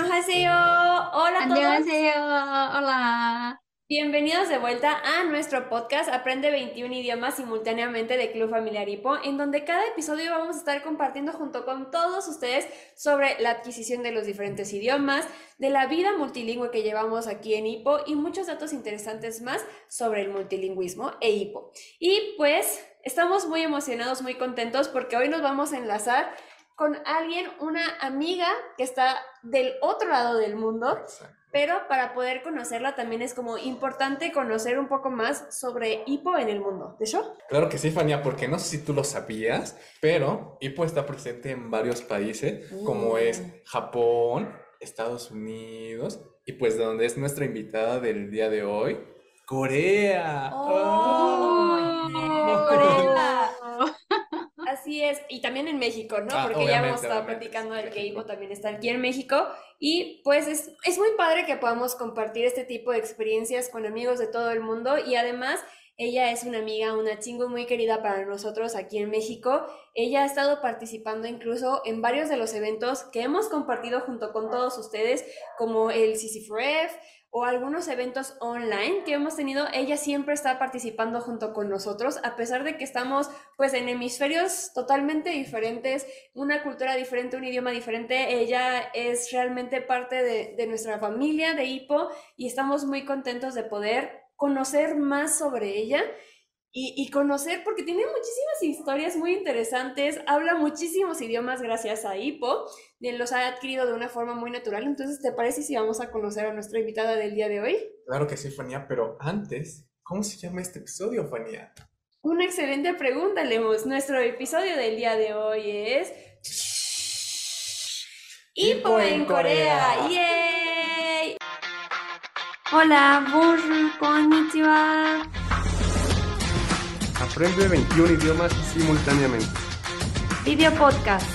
Hola a todos. Hola. Bienvenidos de vuelta a nuestro podcast Aprende 21 idiomas simultáneamente de Club Familiar Hipo, en donde cada episodio vamos a estar compartiendo junto con todos ustedes sobre la adquisición de los diferentes idiomas, de la vida multilingüe que llevamos aquí en Hipo y muchos datos interesantes más sobre el multilingüismo e Hipo. Y pues estamos muy emocionados, muy contentos porque hoy nos vamos a enlazar con alguien, una amiga que está del otro lado del mundo. Pero para poder conocerla también es como importante conocer un poco más sobre Hippo en el mundo. ¿De hecho? Claro que sí, Fania, porque no sé si tú lo sabías, pero Hippo está presente en varios países, como es Mm. Japón, Estados Unidos, y pues de donde es nuestra invitada del día de hoy, Corea. ¡Oh! ¡Ah! Así es, y también en México, ¿no? Ah, Porque ya hemos estado platicando del que. Hippo también está aquí en México. Y pues es, es muy padre que podamos compartir este tipo de experiencias con amigos de todo el mundo. Y además, ella es una amiga, una chingo muy querida para nosotros aquí en México. Ella ha estado participando incluso en varios de los eventos que hemos compartido junto con todos ustedes, como el CCFREF o algunos eventos online que hemos tenido. Ella siempre está participando junto con nosotros, a pesar de que estamos pues en hemisferios totalmente diferentes, una cultura diferente, un idioma diferente. Ella es realmente parte de, de nuestra familia de Hippo y estamos muy contentos de poder conocer más sobre ella y, y conocer, porque tiene muchísimas historias muy interesantes, habla muchísimos idiomas gracias a Hippo, los ha adquirido de una forma muy natural. Entonces, ¿te parece si vamos a conocer a nuestra invitada del día de hoy? Claro que sí, Fania, pero antes, ¿cómo se llama este episodio, Fania? Una excelente pregunta, Lemus. Nuestro episodio del día de hoy es Hippo en Corea. ¡Yay! Hola, bonjour, konnichiwa. Aprende 21 idiomas simultáneamente. Video podcast.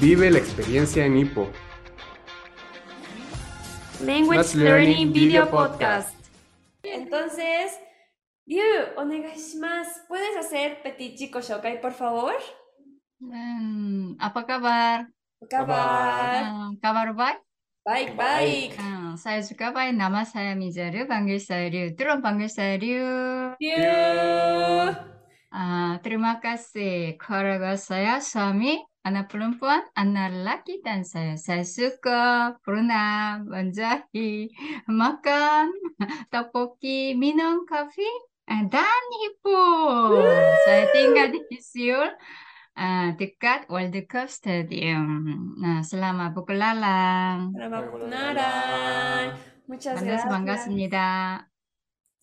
Vive la experiencia en Hippo. Language Let's Learning Learning Video Video Podcast. Entonces, Ryu, onegaishimasu. ¿Puedes hacer petit chico shokai, por favor? Hmm, apa kabar? Kabar. Kabar baik? Baik, baik. Hmm, saya juga baik. Nama saya Mizaru, panggil saya Ryu. Turun panggil saya Ryu. Ryu. Ah, terima kasih. Keluarga saya, suami, anak perempuan, anak lelaki, dan saya. Saya suka berenang, menjahit, makan, tteokbokki, minum kopi, eh, dan hibur. Saya tinggal di Seoul, ah, dekat World Cup Stadium. Nah, selamat berkelalang. Selamat Selamat berkenalan. Muchas Mandas gracias. bangas입니다.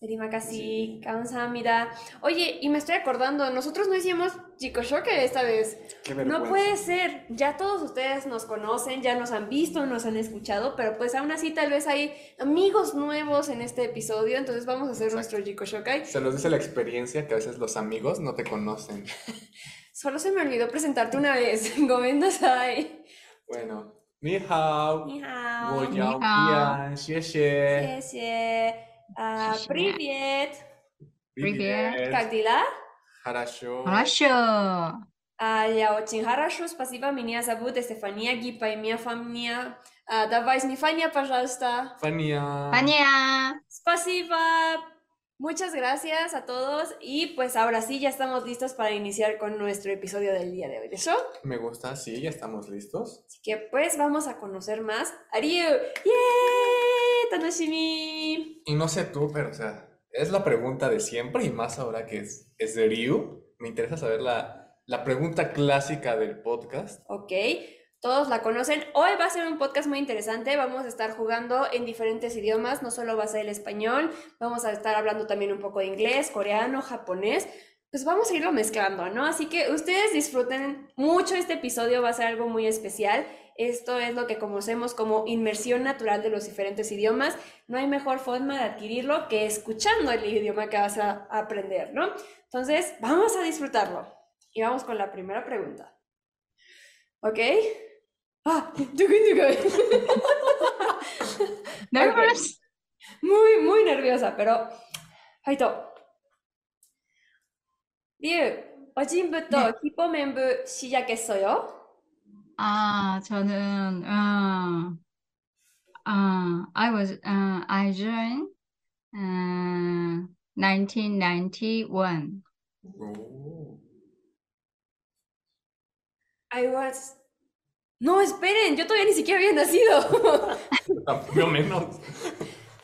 Terima kasih, 감사합니다. Oye, y me estoy acordando, nosotros no hicimos Jikoshoke esta vez. Qué No vergüenza. puede ser. Ya todos ustedes nos conocen, ya nos han visto, nos han escuchado, pero pues aún así tal vez hay amigos nuevos en este episodio, entonces vamos a hacer Exacto. nuestro Jikoshokai. Se los dice la experiencia que a veces los amigos no te conocen. Solo se me olvidó presentarte una vez. Gomendasai. Bueno, ni hao, Ni hao. wo Ni yao hao. pian, xie xie. 谢谢. Ah, Xie xie. привет. Привет. Как дела? Хорошо. Хорошо. А, я очень хорошо, спасибо. Меня зовут Стефания Гипа, и моя фамилия. А, давай, Стефания, пожалуйста. Fania. Pania. Spasiba. Muchas gracias a todos. Y pues ahora sí, ya estamos listos para iniciar con nuestro episodio del día de hoy. ¿De show? Me gusta, sí, ya estamos listos. Así que pues vamos a conocer más a Ryu. ¡Yay! ¡Tanoshimi! Y no sé tú, pero o sea, es la pregunta de siempre y más ahora que es, es de Ryu. Me interesa saber la, la pregunta clásica del podcast. Ok, todos la conocen. Hoy va a ser un podcast muy interesante. Vamos a estar jugando en diferentes idiomas. No solo va a ser el español, vamos a estar hablando también un poco de inglés, coreano, japonés. Pues vamos a irlo mezclando, ¿no? Así que ustedes disfruten mucho este episodio, va a ser algo muy especial. Esto es lo que conocemos como inmersión natural de los diferentes idiomas. No hay mejor forma de adquirirlo que escuchando el idioma que vas a aprender, ¿no? Entonces, vamos a disfrutarlo. Y vamos con la primera pregunta. ¿Ok? Ah, Nervous. muy, muy nerviosa, pero... 파이터! 리우, 어제부터 네. 히포 멤버 시작했어요? 아, 저는, 어, 어, I was, 어, I joined, 어, 1991. Oh. I was... No, esperen, yo todavía ni siquiera había nacido. Ah, Yo menos.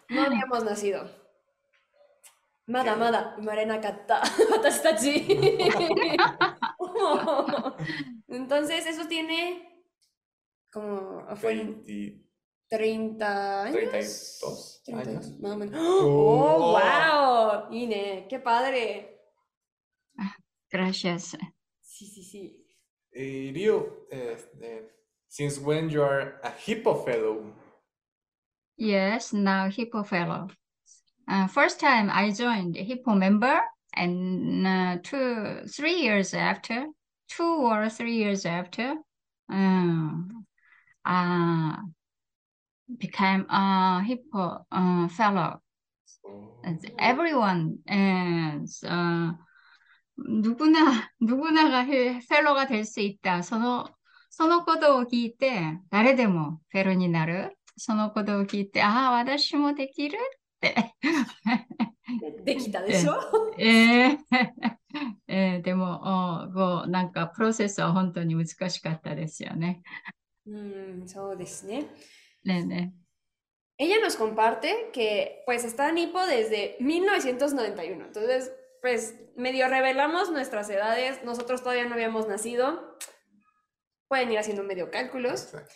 No habíamos nacido. Mada, mada, marena kata. Entonces, eso tiene como fue en 20 30 años. 32 30 años. más o menos. Oh. ¡Oh, wow! Ine, qué padre. Gracias. Sí, sí, sí. Eh, Ryu, este, since when you are a Hippo Fellow? Yes, now Hippo Fellow. Uh, first time I joined Hippo member, and uh, two, three years after, two or three years after, um, uh, became a Hippo uh, fellow. Oh. As everyone is uh, 누구나 누구나가 해- fellow 가 될 수 있다. その そのことを聞いて誰でもフェロになる。そのことを聞いてああ私もできるって。できたでしょえーえーでもおこうなんかプロセスは本当に難しかったですよね。Mm, そうですね。ねえね Ella nos comparte que pues está en Hippo desde 1991. Entonces, pues medio revelamos nuestras edades. Nosotros todavía no habíamos nacido. Pueden ir haciendo medio cálculos. Exacto.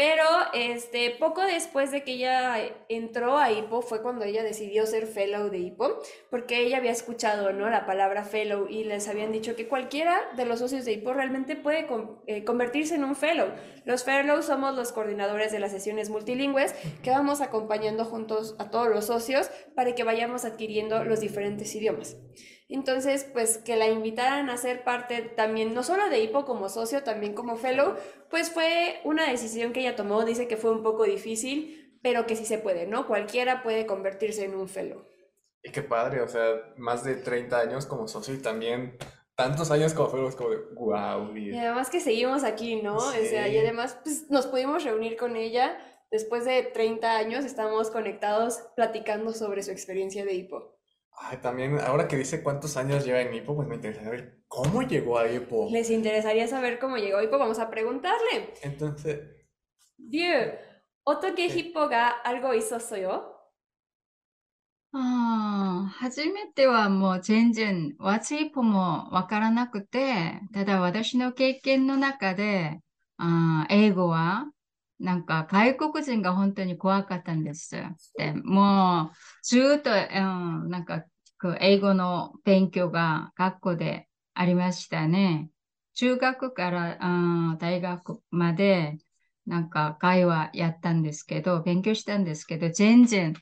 Pero este, poco después de que ella entró a Hippo fue cuando ella decidió ser fellow de Hippo, porque ella había escuchado, ¿no? La palabra fellow y les habían dicho que cualquiera de los socios de Hippo realmente puede eh, convertirse en un fellow. Los fellows somos los coordinadores de las sesiones multilingües que vamos acompañando juntos a todos los socios para que vayamos adquiriendo los diferentes idiomas. Entonces, pues que la invitaran a ser parte también, no solo de Hippo como socio, también como fellow, pues fue una decisión que ella tomó, dice que fue un poco difícil, pero que sí se puede, ¿no? Cualquiera puede convertirse en un fellow. Y qué padre, o sea, más de 30 años como socio y también tantos años como Fellow, es como de wow. Y además que seguimos aquí, ¿no? O sea, y Sí. además pues, nos pudimos reunir con ella después de 30 años, estamos conectados platicando sobre su experiencia de Hippo. Ay, también, ahora que dice cuántos años lleva en Hippo, pues me interesa saber cómo llegó a Hippo. ¿Les interesaría saber cómo llegó a Hippo? Vamos a preguntarle. Entonces, Dieu, ¿otoke Hippo ga algo hizo yo? ああ、初めてはもう全然、ワツイポもわからなくて、ただ私の経験の中で、あー英語は、 なんか外国人が本当に怖かったんです。で、もうずーっと、うん、なんか英語の勉強が学校でありましたね。中学から、うん、大学まで、なんか会話やったんですけど、勉強したんですけど、全然、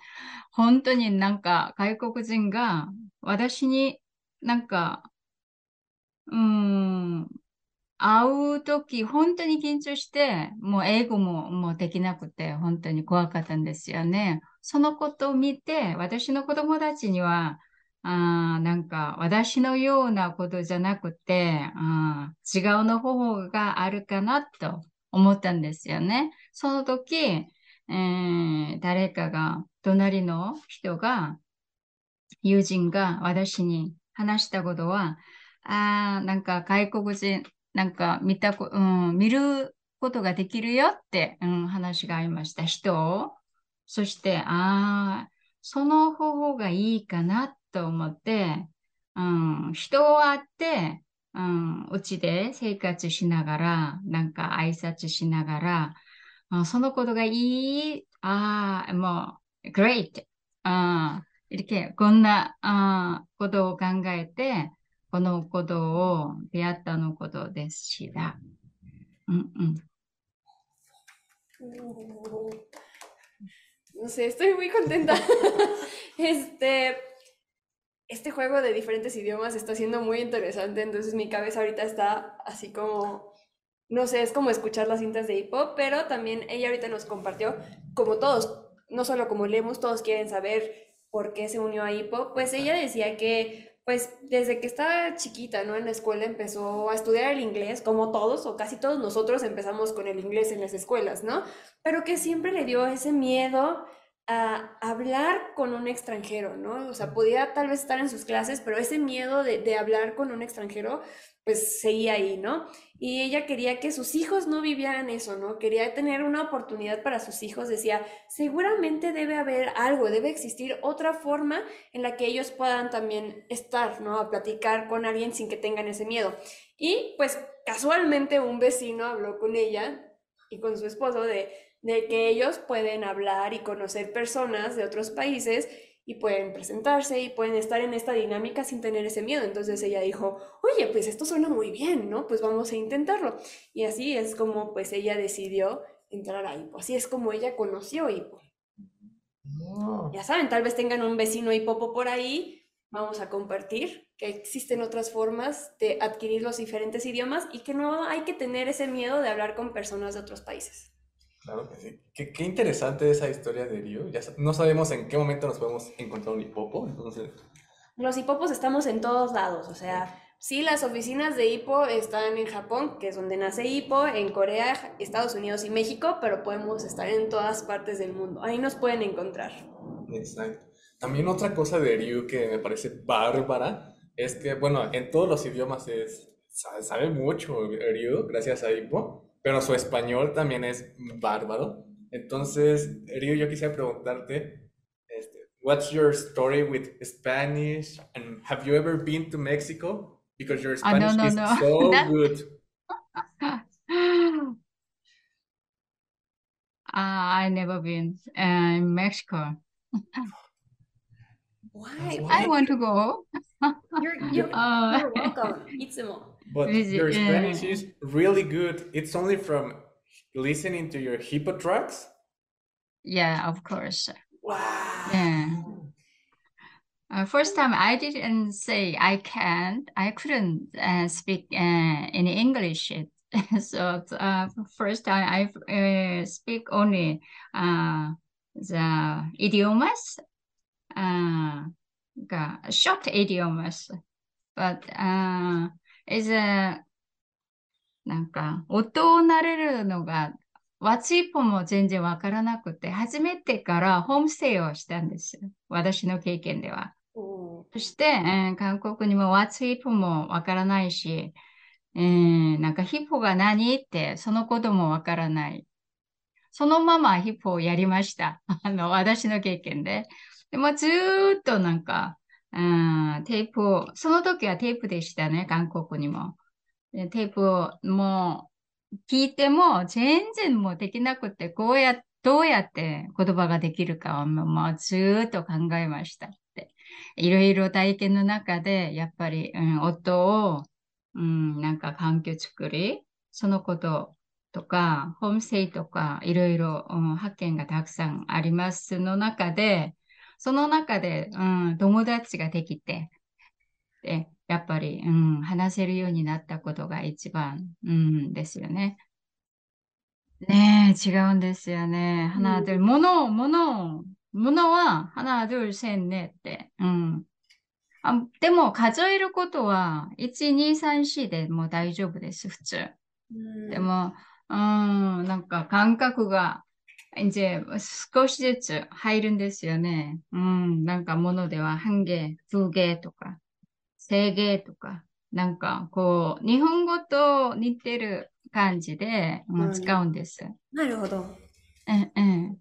本当になんか外国人が私になんか、うーん、会うとき本当に緊張して、もう英語ももうできなくて本当に怖かったんですよね。そのことを見て、私の子供たちには、あなんか私のようなことじゃなくて、あ違うの方法があるかなと思ったんですよね。その時、えー誰かが、隣の人が、友人が私に話したことは、ああ、なんか外国人、なんか見たこ、うん、見ることができるよって、うん、話がありました。人をそして、ああ、その方法がいいかなと思って、うん、人を会って、うん、うちで生活しながら、なんか挨拶しながら、うん、そのことがいい、ああ、もう、great! あ、こんな、あ、ことを考えて、このことを出会ったのことでした。うんうん。 No sé, estoy muy contenta. Este, este juego de diferentes idiomas está siendo muy interesante, entonces mi cabeza ahorita está así como, no sé, es como escuchar las cintas de hip hop, pero también ella ahorita nos compartió, como todos, no solo como leemos, todos quieren saber por qué se unió a hip hop, pues ella decía que pues desde que estaba chiquita, ¿no? En la escuela empezó a estudiar el inglés, como todos o casi todos nosotros empezamos con el inglés en las escuelas, ¿no? Pero que siempre le dio ese miedo a hablar con un extranjero, ¿no? O sea, podía tal vez estar en sus clases, pero ese miedo de, de hablar con un extranjero, pues seguía ahí, ¿no? Y ella quería que sus hijos no vivieran eso, ¿no? Quería tener una oportunidad para sus hijos. Decía, seguramente debe haber algo, debe existir otra forma en la que ellos puedan también estar, ¿no? A platicar con alguien sin que tengan ese miedo. Y pues casualmente un vecino habló con ella y con su esposo de, de que ellos pueden hablar y conocer personas de otros países y pueden presentarse y pueden estar en esta dinámica sin tener ese miedo. Entonces ella dijo, oye, pues esto suena muy bien, ¿no? Pues vamos a intentarlo. Y así es como pues ella decidió entrar a Hipo. Así es como ella conoció Hipo. No. Ya saben, tal vez tengan un vecino hipopo por ahí. Vamos a compartir que existen otras formas de adquirir los diferentes idiomas y que no hay que tener ese miedo de hablar con personas de otros países. Claro que sí. Qué, qué interesante esa historia de Ryu. Ya no sabemos en qué momento nos podemos encontrar un hipopo, entonces... Los hipopos estamos en todos lados, o sea, sí, las oficinas de hipo están en Japón, que es donde nace hipo, en Corea, Estados Unidos y México, pero podemos estar en todas partes del mundo. Ahí nos pueden encontrar. Exacto. También otra cosa de Ryu que me parece bárbara es que, bueno, en todos los idiomas es, sabe, sabe mucho Ryu, gracias a Hippo, pero su español también es bárbaro. Entonces, Ryu, yo quisiera preguntarte, este, what's your story with Spanish? And have you ever been to Mexico? Because your Ah, no, Spanish no, is no. so That- good. Uh, I never been uh, in Mexico. Why? I want to go you're, you're, oh. you're welcome. But your Spanish is really good. It's only from listening to your hippo tracks. Yeah, of course. Wow. Yeah. Uh, first time I didn't say I can't. I couldn't uh, speak uh, in English. so uh, first time I uh, speak only uh, the idioms. Uh, uh, the short idioms, but uh, is a なんか音を慣れるのがワツイポも全然わからなくて、初めてからホームステイをしたんです。私の経験では。おそして、えー韓国にもワツイポもわからないし、えーなんかヒポが何？って、そのこともわからない。そのままヒポをやりました。あの、私の経験で。でもずっとなんか、うん、テープを、その時はテープでしたね、韓国にも。テープをもう聞いても全然もうできなくて、こうや、どうやって言葉ができるかをもうずっと考えましたって。いろいろ体験の中で、やっぱり、うん、音を、うん、なんか環境作り、そのこととか、ホームステイとか、いろいろ、うん、発見がたくさんありますの中で、その中で、うん、友達ができて、で、やっぱり、うん、話せるようになったことが一番、うん、ですよね。ねえ、違うんですよね。花、で、もの、もの、ものは、花、 둘、 せんねって。うん。あでも、数えることは、1、2、3、4でも大丈夫です、普通。でも、うん、なんか感覚が 이제少しずつ入るんですよね。うん、なんかものでは半径、風景とか、制限とか、なんかこう、日本語と似てる感じで、う、使うんです。なるほど。うんうん。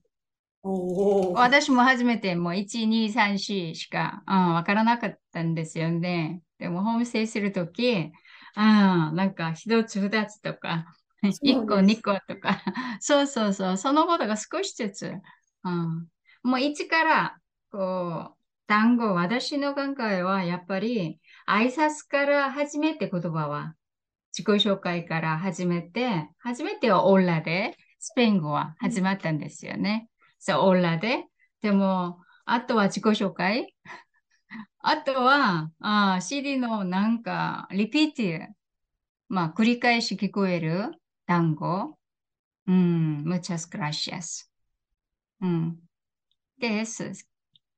私も初めてもう1234しか、うん、分からなかったんですよね。でも、本ーするとき、あなんか一つ二つとか、一個です。二個とか、そうそうそう、そのことが少しずつ、うん、もう一から、こう、単語、私の考えはやっぱり挨拶から始めて言葉は、自己紹介から始めて、初めてはオーラで、スペイン語は始まったんですよね。そう、オーラで。でも、あとは自己紹介。あとは、あー CD のなんか、リピーティまあ、繰り返し聞こえる単語。うん、muchas gracias. うん。¿Qué es?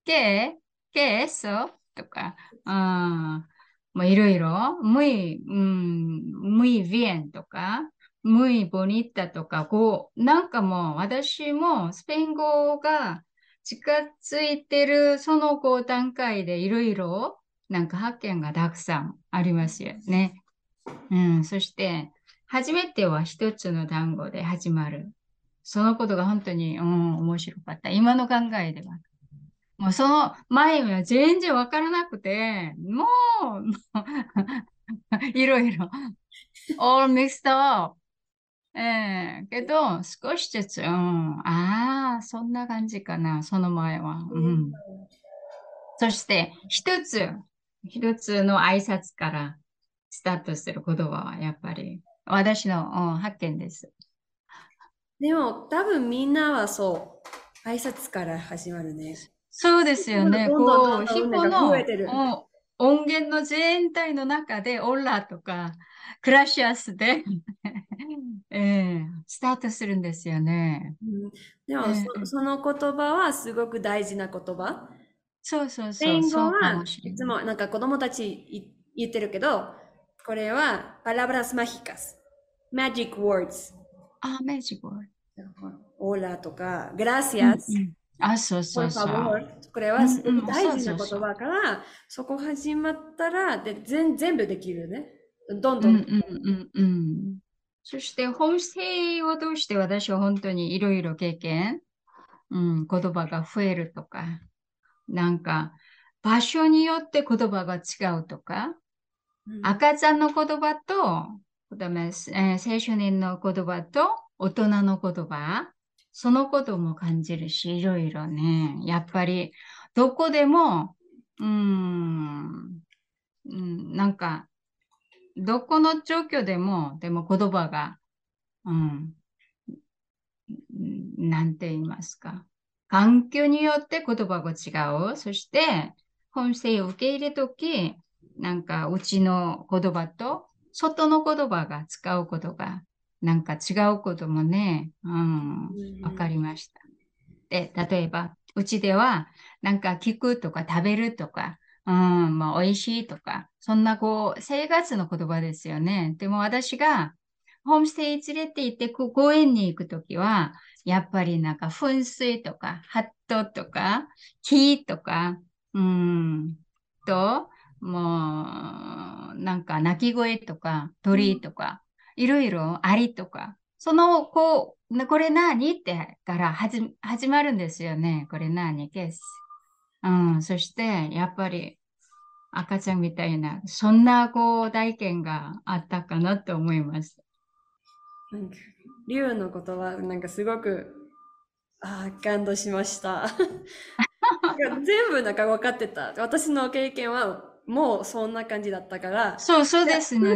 ¿Qué? ¿Qué es eso? とか、あまあ、いろいろ、muy, うん、muy bien とか、muy bonita とか、こう、なんかもう私もスペイン語が近づいてるそのこう段階でいろいろなんか発見がたくさんありますよね。うん、そして、初めては一つの単語で始まる。そのことが本当に、うん、面白かった。今の考えでは。もうその前は全然わからなくて、もう、いろいろ、all mixed up。ええー、けど、少しずつ、うん、ああ、そんな感じかな、その前は。うん。そして、一つ、一つの挨拶からスタートする言葉は、やっぱり、私の、うん、発見です。でも、多分みんなはそう、挨拶から始まるね。そうですよね。こう、ヒポの音源の全体の中で、オラとか、クラシアスで えー、スタートするんですよね。うん、でも、えー、その言葉はすごく大事な言葉。そうそうそう。スペイン語はいつもなんか子供たち言ってるけど、これはパラブラスマヒカス。Magic words。あ、magic words。オラとか、グラシアス。うんうんあ、そうそうそう。これは大事な言葉から、そこ始まったらで全全部できるね。どんどん。うんうんうん、そして、ホームステイを通して私は本当にいろいろ経験、うん、言葉が増えるとか、なんか、場所によって言葉が違うとか、うん、赤ちゃんの言葉と、えー、青少年の言葉と大人の言葉、そのことも感じるし、いろいろね、やっぱり、どこでも、うん、うん、なんか、どこの状況でも、でも言葉が、うん、なんて言いますか。環境によって言葉が違う。そして、本性を受け入れとき、なんか、うちの言葉と、外の言葉が使うことがなんか違うこともね、うん、わかりました。で、例えば、うちでは、なんか聞くとか食べるとか、うん、まあ、美味しいとか、そんなこう、生活の言葉ですよね。でも私が、ホームステイ連れて行って公園に行くときは、やっぱりなんか噴水とか、ハットとか、木とか、うん、と、もう、なんか鳴き声とか、鳥とか、いろいろありとか、その、こう、これ何？ってから始始まるんですよね。これ何？ケース。うん、そして、やっぱり赤ちゃんみたいな、そんなこう体験があったかなと思います。なんか、竜のことは、なんかすごく、ああ、感動しました。全部なんか分かってた。私の経験はもうそんな感じだったから。そうそうですね。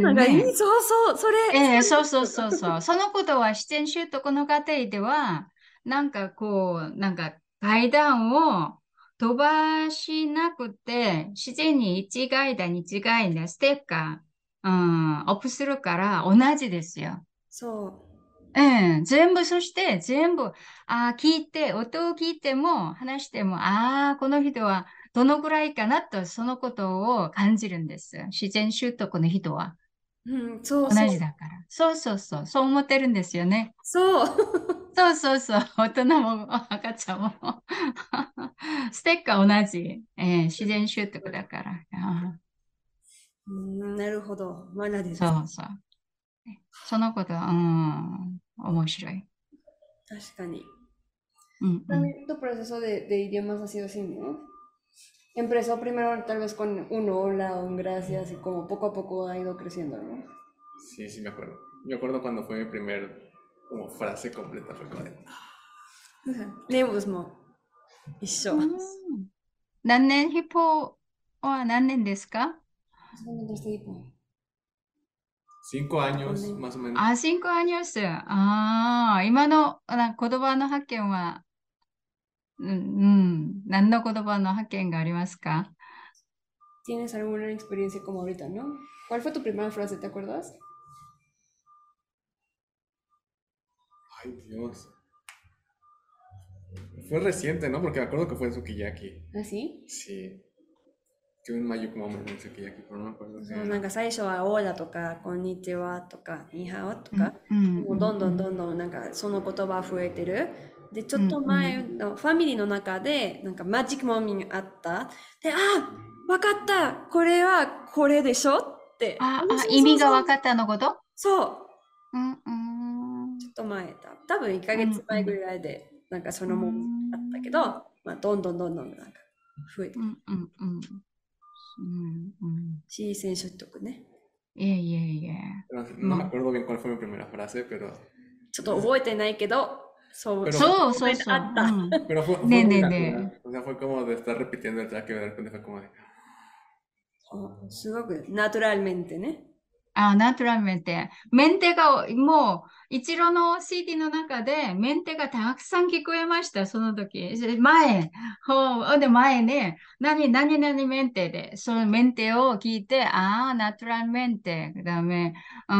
そうそう、それ。ええー、そうそうそうそう。そのことは自然習得の過程では、なんかこう、なんか階段を飛ばしなくて、自然に1階段、2階段、ステッカー、うん、アップするから同じですよ。そう。ええー、全部、そして全部、ああ、聞いて、音を聞いても、話しても、ああ、この人は、どのぐらいかなと、そのことを感じるんです。自然習得の人は。うん、そう同じだから。そうそうそう。そう思ってるんですよね。そう。そうそうそう。大人も赤ちゃんも。ステッカー同じ。えー、自然習得だから。うん、なるほど。学びです。そうそう。そのことは、うん、面白い。確かに。うん、うん。tu proceso de, de idiomas ha sido así, ¿no? empezó primero tal vez con un hola o un gracias y como poco a poco ha ido creciendo, ¿no? Sí, sí me acuerdo. Me acuerdo cuando fue mi primer como frase completa, fue como de... Leemos mo. 一緒。何年ヒポは何年ですか Cinco años, más o menos. Ah, cinco años. Ah, 今の言葉の発見は うん、何の言葉の発見がありますか ¿Tienes alguna experiencia como ahorita, no? ¿Cuál fue tu primera frase, te acuerdas? Ay, Dios. Fue reciente, ¿no? Porque me acuerdo que fue en Sukiyaki. ¿Ah, sí? Sí. Que un Mayuk moment en Sukiyaki, pero no me acuerdo. qué そう.なんか最初は「オーダ」とか「こんにちは」とか「ニハオ」とか、うんもうどんどんどんどんなんかその言葉増えてる。で、ちょっと前のファミリーの中で、なんかマジックモーミングあった。で、あ、わかった。これはこれでしょって。ああ意味が分かったのこと？そう。うんうん。ちょっと前だ。多分1ヶ月前ぐらいで、なんかそのもんあったけど、まあ、どんどんどんどんなんか増えて。う、んうんうん。うんうん。シー選手とかね。いえいえいえ。Pero No me acuerdo bien cuál fue mi primera frase, pero, ちょっと覚えてないけど、sobre so, so, so. mm. Pero fue, fue ne, ne, ne. O sea, fue como de estar repitiendo el track y de repente fue como de... すごく、ナチュラルメンテね。あ、ナチュラルメンテ。メンテが、もう、一郎の CD の中で、メンテがたくさん聞こえました、その時。前、ほう、で、前ね、何、何、何メンテで、そのメンテを聞いて、ああ、ナチュラルメンテ、ダメ。うん、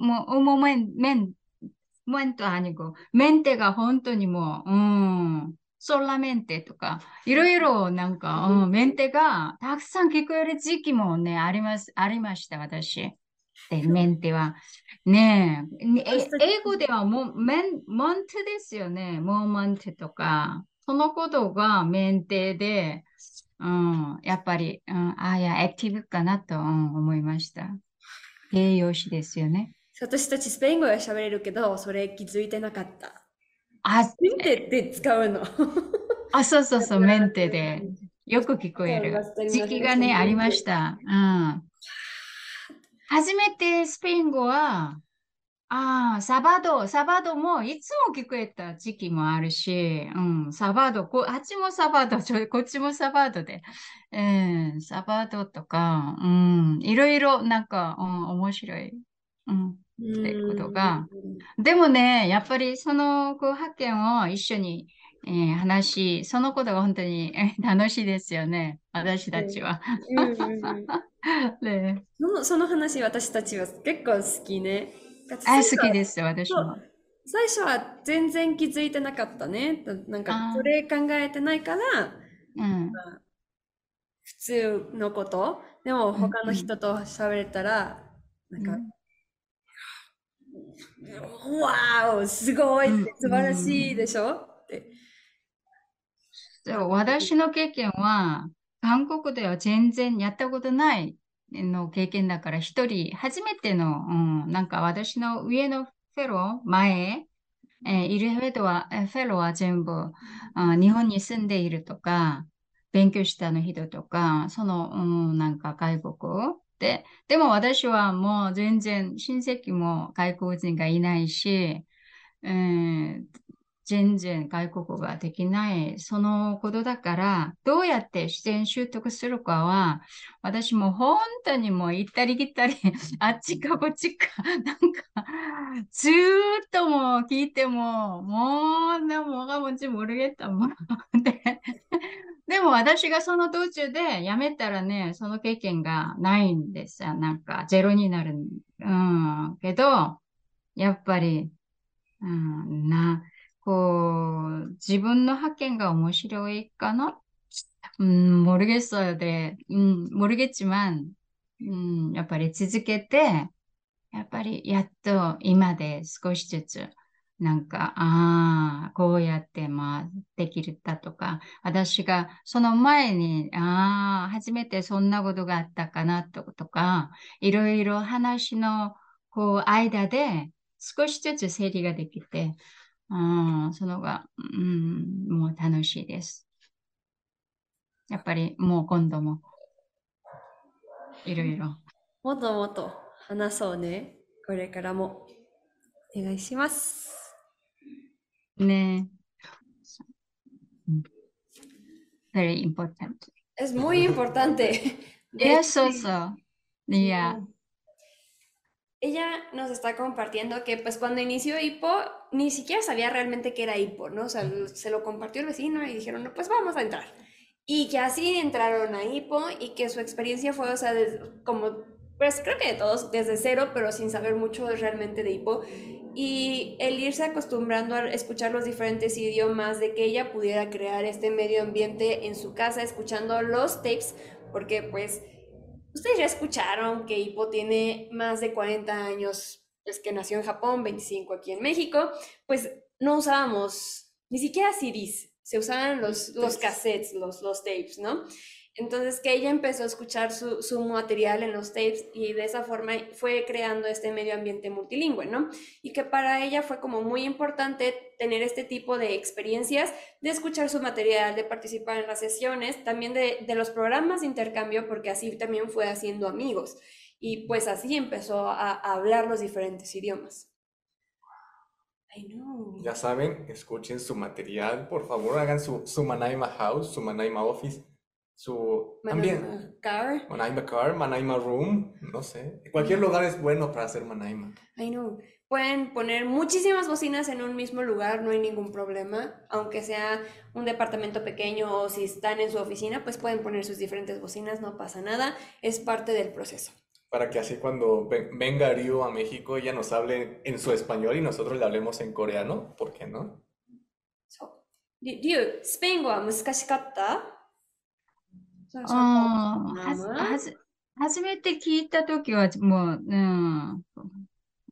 もう、もうメン、メンもんとアニゴ、メンテが本当にもう、うん、ソラメンテとか、いろいろなんか、うん、メンテがたくさん聞こえる時期もね、あります、ありました、私。で、メンテは。ねえ、英語ではもう、メン、モンテですよね。モーマンテとか。そのことがメンテで、うん、やっぱり、うん、ああ、や、アクティブかなと、うん、思いました。栄養士ですよね。私たちスペイン語は喋れるけど、それ気づいてなかった。あ、メンテって使うの。あ、そうそうそう、メンテで。よく聞こえる。時期がね、ありました。うん。初めてスペイン語は、ああ、サバド、サバドもいつも聞こえた時期もあるし、うん、サバド、こあっちもサバド、ちょこっちもサバドで、うん、サバドとか、うん、いろいろなんか、うん、面白い。うん。ってことがでもね、やっぱりそのこう発見を一緒に、えー話し、そのことが本当にえー楽しいですよね。私たちは。そのその話私たちは結構好きね。あ、好きです、私も。最初は全然気づいてなかったね。なんかそれ考えてないからうん。普通のこと。でも他の人と喋れたら、なんか、わーおすごい。って素晴らしいでしょ？って。そう私の経験は、韓国では全然やったことないの経験だから、一人、初めての、うん、なんか私の上のフェロー、前、えーいるフェは、えフェローは全部、あ日本に住んでいるとか、勉強したの人とか、その、うん、なんか外国で、でも私はもう全然親戚も外国人がいないし、えー全然外国語ができない、そのことだから、どうやって自然習得するかは、私も本当にもう行ったり来たり、あっちかこっちか、なんか、ずーっともう聞いても、もう、でも、がもち모르겠다もん。 で、でも私がその途中でやめたらね、その経験がないんですよ。なんか、ゼロになる。うん。けど、やっぱり、うん、な、こう、自分の発見が面白いかなうん、모르겠어요。で、うん、모르겠지만、うん、やっぱり続けて、やっぱりやっと今で少しずつ、 なんか、ああ、こうやって、まあ、できるだとか、私がその前に、ああ、初めてそんなことがあったかなとか、いろいろ話の、こう、間で少しずつ整理ができて、うん、そのが、うん、もう楽しいです。やっぱりもう今度も、いろいろ。もっともっと話そうね。これからも。お願いします。Ne. Very important. Es muy importante. Yes, also. Yeah. Ella nos está compartiendo que pues cuando inició hipo ni siquiera sabía realmente qué era hipo, ¿no? O sea, se lo compartió el vecino y dijeron, no, pues vamos a entrar. Y que así entraron a hipo y que su experiencia fue, o sea, como pues creo que de todos, desde cero, pero sin saber mucho realmente de Hipo. Y el irse acostumbrando a escuchar los diferentes idiomas, de que ella pudiera crear este medio ambiente en su casa, escuchando los tapes, porque pues ustedes ya escucharon que Hippo tiene más de 40 años, pues que nació en Japón, 25 aquí en México, pues no usábamos ni siquiera CDs, se usaban los, los cassettes, los, los tapes, ¿no? Entonces que ella empezó a escuchar su, su, material en los tapes y de esa forma fue creando este medio ambiente multilingüe, ¿no? Y que para ella fue como muy importante tener este tipo de experiencias, de escuchar su material, de participar en las sesiones, también de, de los programas de intercambio, porque así también fue haciendo amigos. Y pues así empezó a, a hablar los diferentes idiomas. I know. Ya saben, escuchen su material, por favor, hagan su, su Manaima House, su Manaima Office su también Manaima Car. Manaima Car, Manaima Room, no sé. Cualquier lugar es bueno para hacer Manaima. I know. Pueden poner muchísimas bocinas en un mismo lugar, no hay ningún problema. Aunque sea un departamento pequeño o si están en su oficina, pues pueden poner sus diferentes bocinas, no pasa nada. Es parte del proceso. Para que así cuando venga Ryu a México, ella nos hable en su español y nosotros le hablemos en coreano, ¿por qué no? So, Ryu, スペイン語は難しかった は初めて聞いたときは、もう、うん、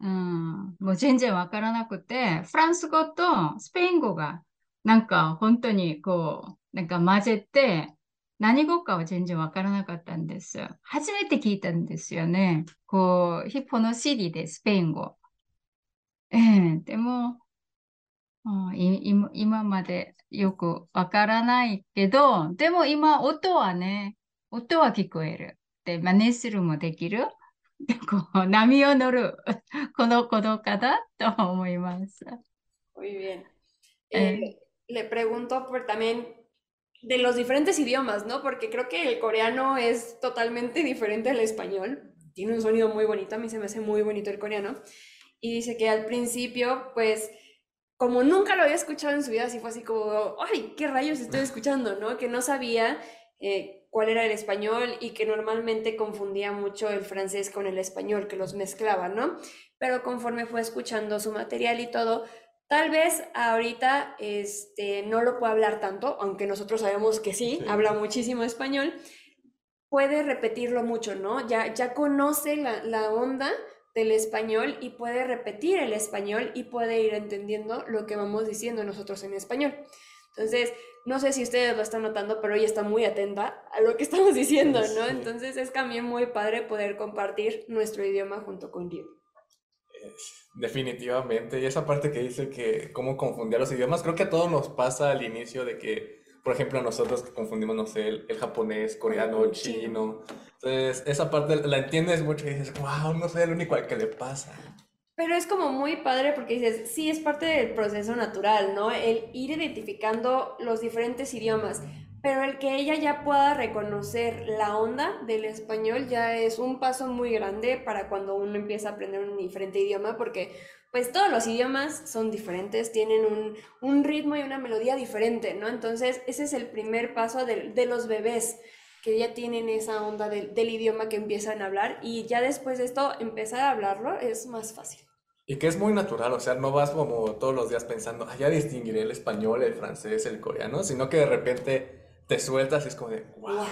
うん、もう全然わからなくて、フランス語とスペイン語が、なんか本当にこう、なんか混ぜて、何語かは全然わからなかったんです。初めて聞いたんですよね。こう、ヒッポの CD でスペイン語。ええでも、うんい今今までよくわからないけど、でも今音はね、音は聞こえる。で、真似するもできる。で、こう、波を乗る。このことかなと思います。 Muy bien. Eh. Eh, le pregunto por también de los diferentes idiomas, ¿no? Porque creo que el coreano es totalmente diferente al español. Tiene un sonido muy bonito, a mí se me hace muy bonito el coreano. Y dice que al principio, pues, como nunca lo había escuchado en su vida, así fue así como, ay, ¿qué rayos estoy escuchando, no? Que no sabía eh, cuál era el español y que normalmente confundía mucho el francés con el español, que los mezclaba, ¿no? Pero conforme fue escuchando su material y todo, Tal vez ahorita este, no lo pueda hablar tanto, aunque nosotros sabemos que sí, Sí. habla muchísimo español, puede repetirlo mucho, ¿no? Ya, ya conoce la, la onda del español y puede repetir el español y puede ir entendiendo lo que vamos diciendo nosotros en español. Entonces, no sé si ustedes lo están notando, pero ella está muy atenta a lo que estamos diciendo, ¿no? Entonces es también muy padre poder compartir nuestro idioma junto con Dios. Es- definitivamente. Y esa parte que dice que cómo confundía los idiomas, creo que a todos nos pasa al inicio de que, por ejemplo, nosotros que confundimos, no sé, el, el japonés, coreano, chino. Entonces, esa parte la entiendes mucho y dices, wow, no soy el único al que le pasa. Pero es como muy padre porque dices, sí, es parte del proceso natural, ¿no? El ir identificando los diferentes idiomas, pero el que ella ya pueda reconocer la onda del español ya es un paso muy grande para cuando uno empieza a aprender un diferente idioma, porque pues todos los idiomas son diferentes, tienen un, un ritmo y una melodía diferente, ¿no? Entonces, ese es el primer paso de, de los bebés que ya tienen esa onda del, del idioma que empiezan a hablar y ya después de esto empezar a hablarlo es más fácil. Y que es muy natural, o sea, no vas como todos los días pensando, ah, ya distinguiré el español, el francés, el coreano, sino que de repente te sueltas y es como de, wow. ¡Wow!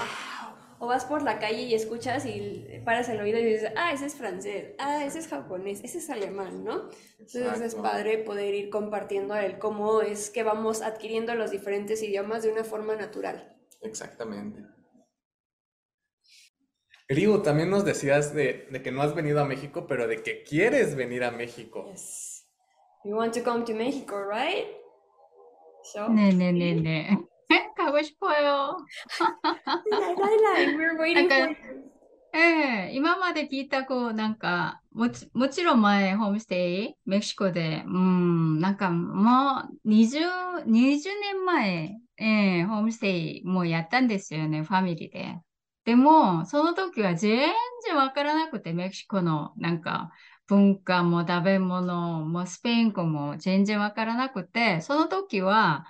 O vas por la calle y escuchas y paras el oído y dices, ah, ese es francés, ah, ese es japonés, ese es alemán, ¿no? Entonces es padre poder ir compartiendo el cómo es que vamos adquiriendo los diferentes idiomas de una forma natural. Exactamente. Grigo, también nos decías de, que no has venido a México, pero de que quieres venir a México. Yes. You want to come to Mexico, right? So, no, no, no, no. ねえねえ。え、かごしぽよ。Lai, lai, lai, we're waiting for. ええ今まで聞いた、こう、なんか、もち、もちろん前、ホームステイ、メキシコで、うん、なんか、もう、20、20年前、ええホームステイもうやったんですよね、ファミリーで。でも、その時は全然わからなくて、メキシコの、なんか、文化も食べ物もスペイン語も全然わからなくて、その時は、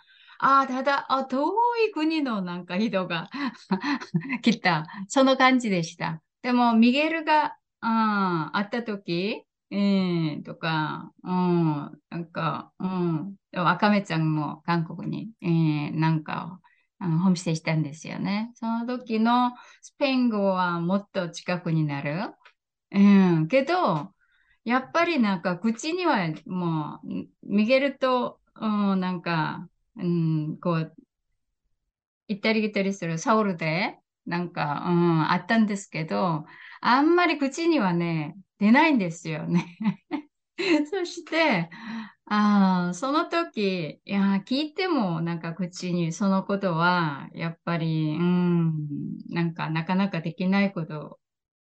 ああ、ただ、あ、遠い国のなんか人が 来た。その感じでした。でも、ミゲルが、うん、会った時、えー、とか、うん、なんか、うん、でも赤目ちゃんも韓国に、えー、なんか、あのホームステイしたんですよね。その時のスペイン語はもっと近くになる。うん。けど、やっぱりなんか口にはもう、ミゲルと、うん、なんか、うん、こう、行ったり来たりするソウルで、なんか、うん、あったんですけど、あんまり口にはね、出ないんですよね。そして、ああ、その時、いや、聞いてもなんか口にそのことは、やっぱり、うん、なんかなかなかできないこと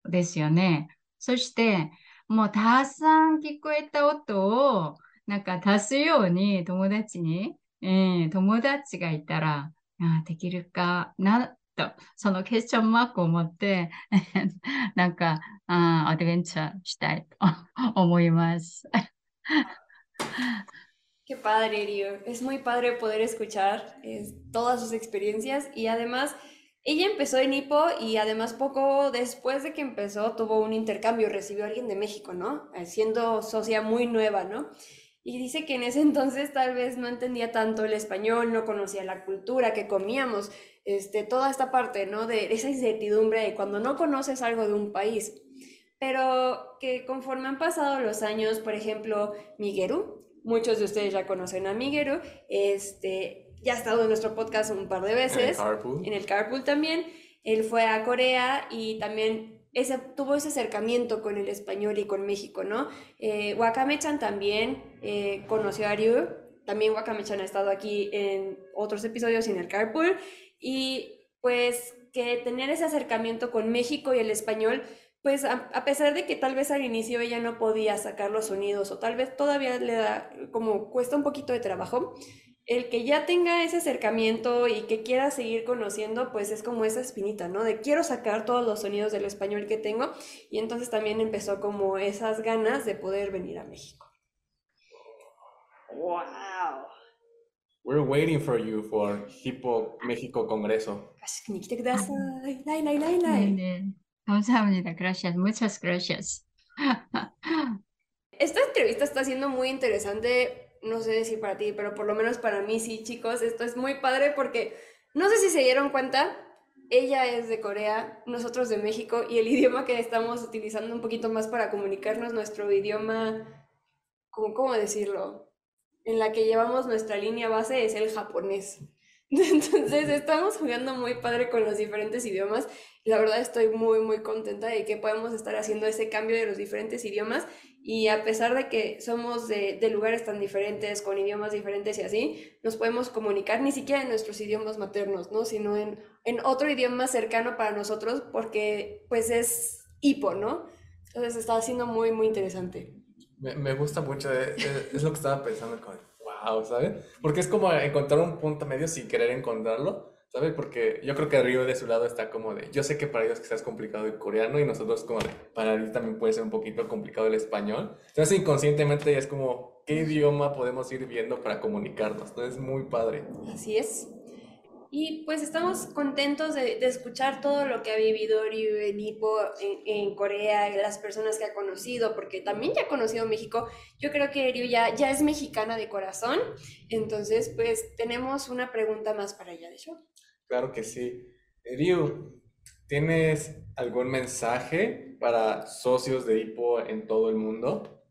ですよね。そして、もうたくさん聞こえた音を、なんか足すように友達に、えー友達がいたら、あーできるかな、と、そのクエスチョンマークを持って、なんか、あーアドベンチャーしたいと思います。 Qué padre, Ryu. Es muy padre poder escuchar es, todas sus experiencias y además ella empezó en Ipo y además poco después de que empezó tuvo un intercambio, recibió a alguien de México, ¿no? Eh, Siendo socia muy nueva, ¿no? Y dice que en ese entonces tal vez no entendía tanto el español, no conocía la cultura que comíamos, este, toda esta parte, ¿no? De esa incertidumbre de cuando no conoces algo de un país. Pero que conforme han pasado los años, por ejemplo, Miguelu, muchos de ustedes ya conocen a Miguelu, este, ya ha estado en nuestro podcast un par de En el veces, carpool. en el Carpool también, él fue a Corea y también ese, tuvo ese acercamiento con el español y con México, ¿no? Eh, Wakame-chan también eh, conoció a Ryu, también Wakame-chan ha estado aquí en otros episodios en el Carpool, y pues que tener ese acercamiento con México y el español, pues a pesar de que tal vez al inicio ella no podía sacar los sonidos o tal vez todavía le da como cuesta un poquito de trabajo, el que ya tenga ese acercamiento y que quiera seguir conociendo, pues es como esa espinita, ¿no? De quiero sacar todos los sonidos del español que tengo y entonces también empezó como esas ganas de poder venir a México. Wow. We're waiting for you for Hippo México Congreso. Gracias, muchas gracias. Esta entrevista está siendo muy interesante no sé si para ti, pero por lo menos para mí sí, chicos, esto es muy padre porque no sé si se dieron cuenta, ella es de Corea, nosotros de México y el idioma que estamos utilizando un poquito más para comunicarnos, nuestro idioma, ¿cómo, cómo decirlo? En la que llevamos nuestra línea base es el japonés. Entonces estamos jugando muy padre con los diferentes idiomas la verdad estoy muy muy contenta de que podemos estar haciendo ese cambio de los diferentes idiomas y a pesar de que somos de, de lugares tan diferentes, con idiomas diferentes y así, nos podemos comunicar ni siquiera en nuestros idiomas maternos, ¿no? Sino en, en otro idioma cercano para nosotros porque pues es hipo, ¿no? Entonces está siendo muy muy interesante. Me, me gusta mucho, eh, eh, es lo que estaba pensando, como, wow, ¿sabes? Porque es como encontrar un punto medio sin querer encontrarlo, ¿sabes? Porque yo creo que Río de su lado está como de, yo sé que para ellos quizás es complicado el coreano y nosotros como de, para él también puede ser un poquito complicado el español. Entonces inconscientemente es como, ¿qué idioma podemos ir viendo para comunicarnos? Entonces es muy padre. Así es. Y pues estamos contentos de, de escuchar todo lo que ha vivido Ryu en Ipo, en, en Corea, y las personas que ha conocido, porque también ya ha conocido México. Yo creo que Ryu ya, ya es mexicana de corazón. Entonces, pues tenemos una pregunta más para ella, de hecho. Claro que sí. Ryu, ¿tienes algún mensaje para socios de Hippo en todo el mundo?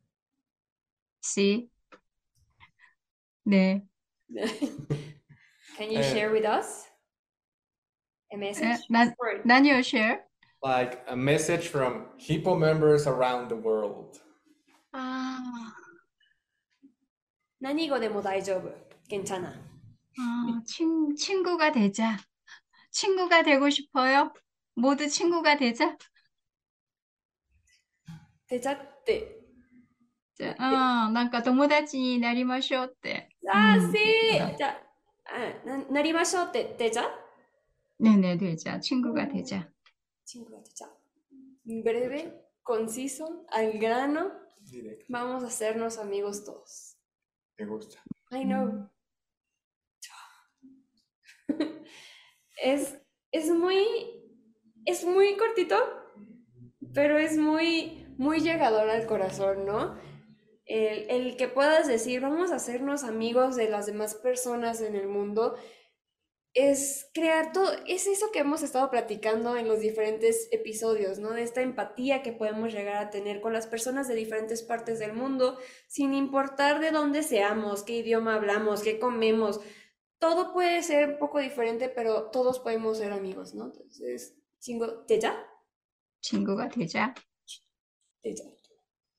Sí. 네. Can you Eh, share with us a message? 난- Or- 나니오 share? Like a message from Hippo members around the world. 아, 何語でも大丈夫。괜찮아. 아, 친, 친구가 되자. 친구가 되고 싶어요? 모두 친구가 되자. てちゃって。 자, 어, なんか友達になりましょうって。あー、うんせーじゃ 아, 나리마쇼 되자? 네네, 되자. 친구가 되자. 친구가 되자. Breve, conciso, al grano. Directo. Vamos a hacernos amigos todos. Me gusta. I know. Mm. es, es muy, es muy cortito, pero es muy, muy llegador al corazón, ¿no? el, el que puedas decir, vamos a hacernos amigos de las demás personas en el mundo, es crear todo, es eso que hemos estado platicando en los diferentes episodios, ¿no? De esta empatía que podemos llegar a tener con las personas de diferentes partes del mundo, sin importar de dónde seamos, qué idioma hablamos, qué comemos. Todo puede ser un poco diferente, pero todos podemos ser amigos, ¿no? Entonces, chingo, ¿te ya? Chingo, ¿te ya? Te ya.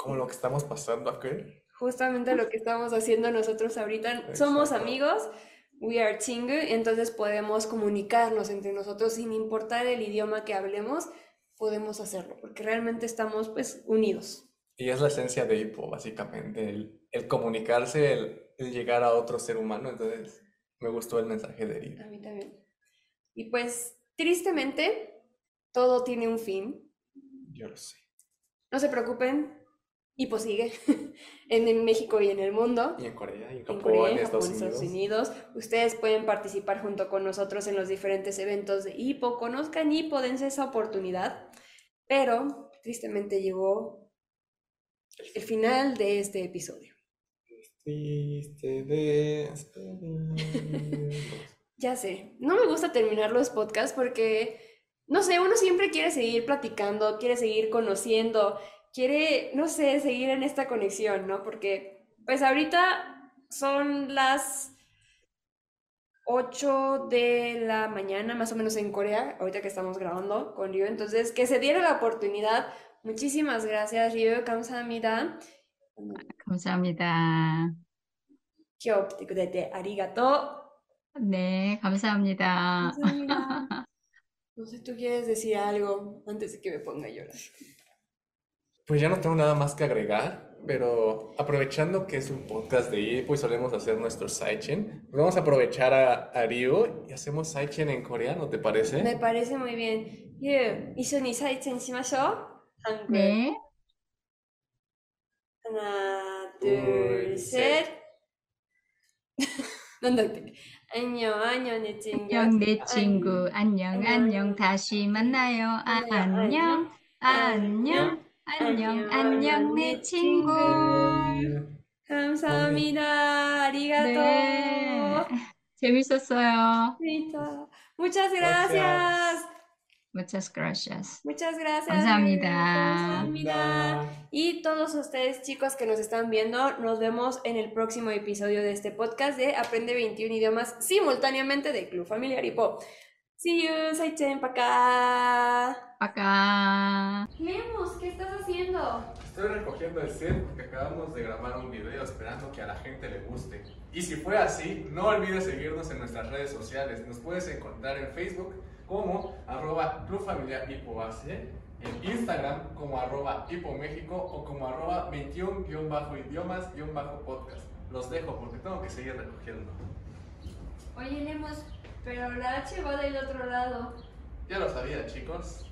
Como lo que estamos pasando aquí. Justamente lo que estamos haciendo nosotros ahorita. Somos Exacto. amigos, we are chingu, entonces podemos comunicarnos entre nosotros sin importar el idioma que hablemos, podemos hacerlo, porque realmente estamos pues unidos. Y es la esencia de Hippo, básicamente, el, el comunicarse, el, el llegar a otro ser humano. Entonces, me gustó el mensaje de Ryu. A mí también. Y pues, tristemente, todo tiene un fin. Yo lo sé. No se preocupen, Hipo sigue en, en México y en el mundo. Y en Corea, y en En Japón, Corea, en en Estados Japón, Estados Unidos. Unidos. Ustedes pueden participar junto con nosotros en los diferentes eventos de Hipo. Conozcan Hipo, dense esa oportunidad. Pero tristemente llegó el final de este episodio. Triste despedida. Ya sé, no me gusta terminar los podcasts porque, no sé, uno siempre quiere seguir platicando, quiere seguir conociendo, quiere, no sé, seguir en esta conexión, ¿no? Porque pues ahorita son las 8 de la mañana, más o menos en Corea, ahorita que estamos grabando con Ryo. Entonces, que se diera la oportunidad. Muchísimas gracias, Ryo. Kamsahamnida. 감사합니다. 귀엽게 그대대 arigato. 네, 감사합니다. 감사합니다. No sé, tú quieres decir algo antes de que me ponga a llorar. Pues ya no tengo nada más que agregar, pero aprovechando que es un podcast de IEPO y solemos hacer nuestro sidechain, pues vamos a aprovechar a, a Ryu y hacemos sidechain en coreano, ¿te parece? Me parece muy bien. Ryu, ¿y sidechain ¿Sí? 하나, 둘, 셋. 넌 어떻게? 안녕, 안녕 다시 만나요. 안녕, 안녕. 안녕, 안녕 내 친구. 감사합니다. 아리가또. 네, 재밌었어요. Listo. Muchas gracias. Muchas gracias. Muchas gracias. 감사합니다. 감사합니다. Y todos ustedes, chicos que nos están viendo, nos vemos en el próximo episodio de este podcast de Aprende 21 idiomas simultáneamente de Club Familiar Hipo. See you, Saichen, acá. Acá. Lemus, ¿qué estás haciendo? Estoy recogiendo el set porque acabamos de grabar un video esperando que a la gente le guste. Y si fue así, no olvides seguirnos en nuestras redes sociales. Nos puedes encontrar en Facebook como arroba Club Familiar Base, en Instagram como arroba Hipo México o como arroba 21-idiomas-podcast. Los dejo porque tengo que seguir recogiendo. Oye, Lemus, pero la H va del otro lado. Ya lo sabía, chicos.